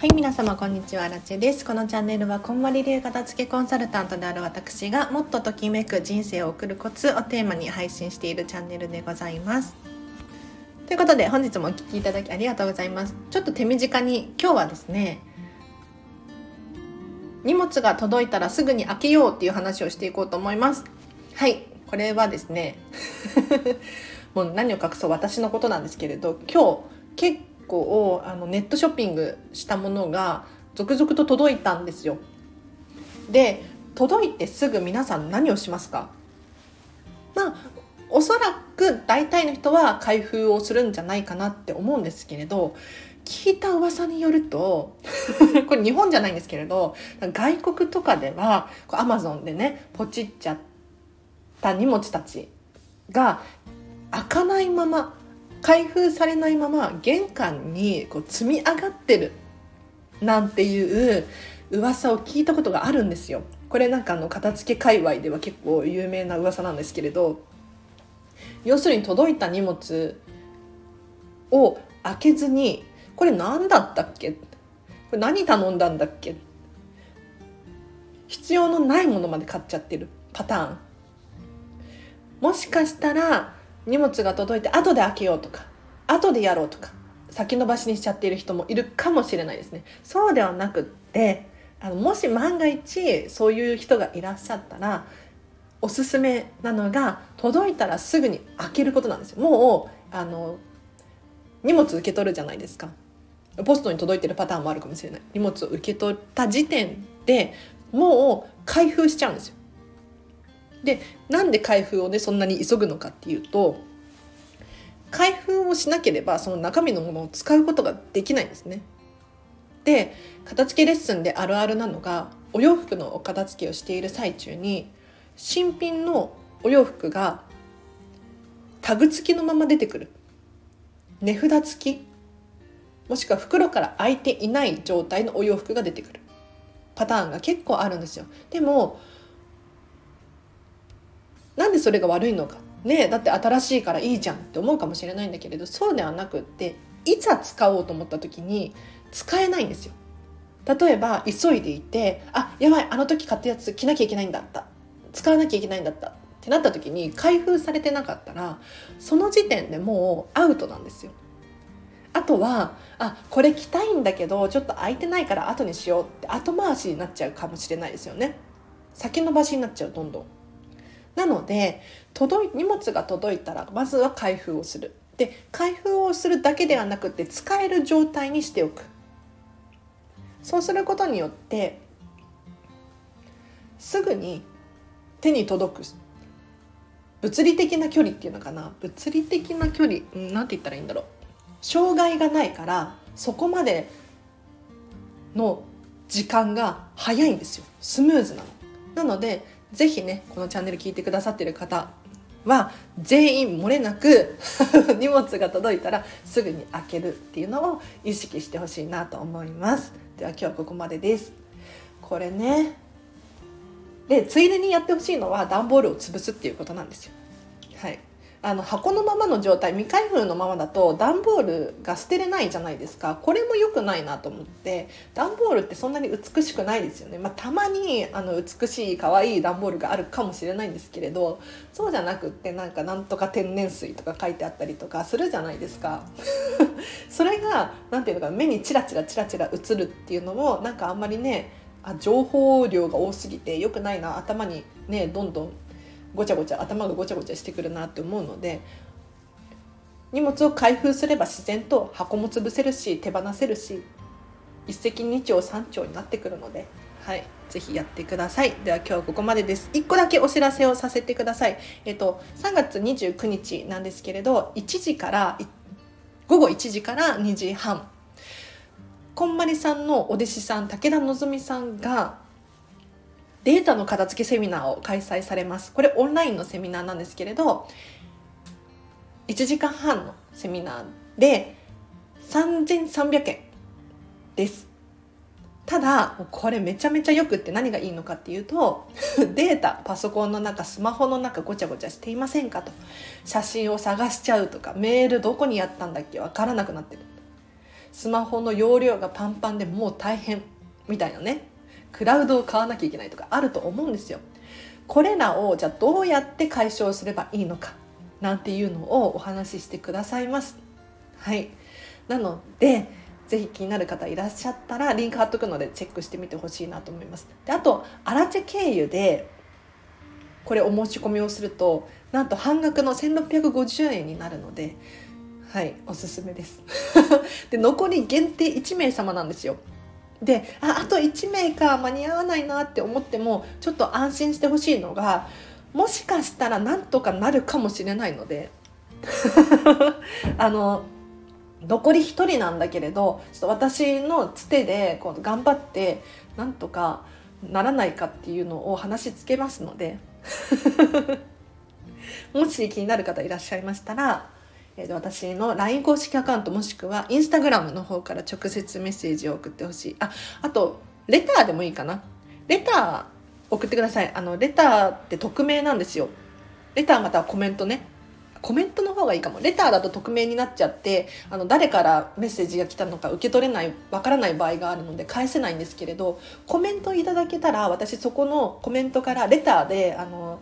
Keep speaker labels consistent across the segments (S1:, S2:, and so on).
S1: はい皆様こんにちは。ラチェです。このチャンネルはこんまり流片付けコンサルタントである私がもっとときめく人生を送るコツをテーマに配信しているチャンネルでございます。ということで本日もお聴きいただきありがとうございます。ちょっと手短に今日はですね荷物が届いたらすぐに開けようっていう話をしていこうと思います。はいこれはですね もう何を隠そう私のことなんですけれど今日結構あのネットショッピングしたものが続々と届いたんですよ。で届いてすぐ皆さん何をしますか？まあおそらく大体の人は開封をするんじゃないかなって思うんですけれど聞いた噂によると これ日本じゃないんですけれど外国とかではアマゾンでねポチっちゃった荷物たちが開かないまま開封されないまま玄関にこう積み上がってるなんていう噂を聞いたことがあるんですよ。これなんかあの片付け界隈では結構有名な噂なんですけれど要するに届いた荷物を開けずにこれ何だったっけ？これ何頼んだんだっけ？必要のないものまで買っちゃってるパターン。もしかしたら荷物が届いて後で開けようとか後でやろうとか先延ばしにしちゃっている人もいるかもしれないですね。そうではなくってあのもし万が一そういう人がいらっしゃったらおすすめなのが届いたらすぐに開けることなんですよ。もうあの荷物受け取るじゃないですか。ポストに届いてるパターンもあるかもしれない。荷物を受け取った時点でもう開封しちゃうんですよ。でなんで開封をねそんなに急ぐのかっていうと開封をしなければその中身のものを使うことができないんですね。で片付けレッスンであるあるなのがお洋服のお片付けをしている最中に新品のお洋服がタグ付きのまま出てくる。値札付き。もしくは袋から開いていない状態のお洋服が出てくる。パターンが結構あるんですよ。でもなんでそれが悪いのか。ねだって新しいからいいじゃんって思うかもしれないんだけれどそうではなくっていざ使おうと思った時に使えないんですよ。例えば急いでいてあやばいあの時買ったやつ着なきゃいけないんだった。使わなきゃいけないんだった。ってなった時に開封されてなかったらその時点でもうアウトなんですよ。あとはあこれ着たいんだけどちょっと空いてないから後にしようって後回しになっちゃうかもしれないですよね。先延ばしになっちゃうどんどん。なので届い荷物が届いたらまずは開封をする。で開封をするだけではなくて使える状態にしておく。そうすることによってすぐに手に届く物理的な距離っていうのかな。物理的な距離何て言ったらいいんだろう。障害がないからそこまでの時間が早いんですよ。スムーズなの。なので是非ねこのチャンネル聞いてくださってる方は全員漏れなく 荷物が届いたらすぐに開けるっていうのを意識してほしいなと思います。では今日はここまでです。これね。でついでにやってほしいのは段ボールを潰すっていうことなんですよ。あの箱のままの状態未開封のままだと段ボールが捨てれないじゃないですか。これも良くないなと思って段ボールってそんなに美しくないですよね、まあ、たまにあの美しい可愛い段ボールがあるかもしれないんですけれどそうじゃなくってなんかなんとか天然水とか書いてあったりとかするじゃないですか。それが何ていうのか目にチラチラチラチラ映るっていうのもなんかあんまりねあ情報量が多すぎて良くないな頭にねどんどんごちゃごちゃ頭がごちゃごちゃしてくるなって思うので荷物を開封すれば自然と箱も潰せるし手放せるし一石二鳥三鳥になってくるので、はい、ぜひやってください。では今日はここまでです。1個だけお知らせをさせてください。えっと、3月29日なんですけれど、1時から、午後1時から2時半、こんまりさんのお弟子さん、武田望さんが、データの片付けセミナーを開催されます。これオンラインのセミナーなんですけれど1時間半のセミナーで3300円です。ただこれめちゃめちゃよくって何がいいのかっていうと データパソコンの中スマホの中ごちゃごちゃしていませんかと。写真を探しちゃうとかメールどこにやったんだっけわからなくなってる。スマホの容量がパンパンでもう大変みたいなね。クラウドを買わなきゃいけないとかあると思うんですよ。これらをじゃあどうやって解消すればいいのか？なんていうのをお話ししてくださいます。はいなのでぜひ気になる方いらっしゃったらリンク貼っとくのでチェックしてみてほしいなと思います。であとアラチェ経由でこれお申し込みをするとなんと半額の1650円になるのではいおすすめです で残り限定1名様なんですよでああと1名か間に合わないなって思ってもちょっと安心してほしいのがもしかしたらなんとかなるかもしれないので あの残り1人なんだけれどちょっと私のつてでこう頑張ってなんとかならないかっていうのを話しつけますので もし気になる方いらっしゃいましたら、えー、私の LINE 公式アカウントもしくは Instagram の方から直接メッセージを送ってほしい。ああとレターでもいいかな。レター送ってください。あのレターって匿名なんですよ。レターまたはコメントね。コメントの方がいいかも。レターだと匿名になっちゃってあの誰からメッセージが来たのか受け取れないわからない場合があるので返せないんですけれどコメントいただけたら私そこのコメントからレターであの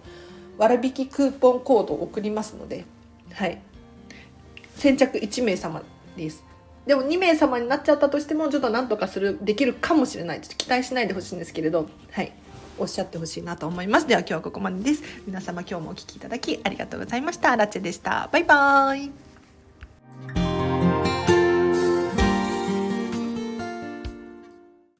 S1: 割引クーポンコードを送りますので。はい。先着1名様です。でも2名様になっちゃったとしてもちょっとなんとかするできるかもしれない。ちょっと期待しないでほしいんですけれど。はい。おっしゃってほしいなと思います。では今日はここまでです。皆様今日もお聴きいただきありがとうございました。ラチェでした。バイバーイ。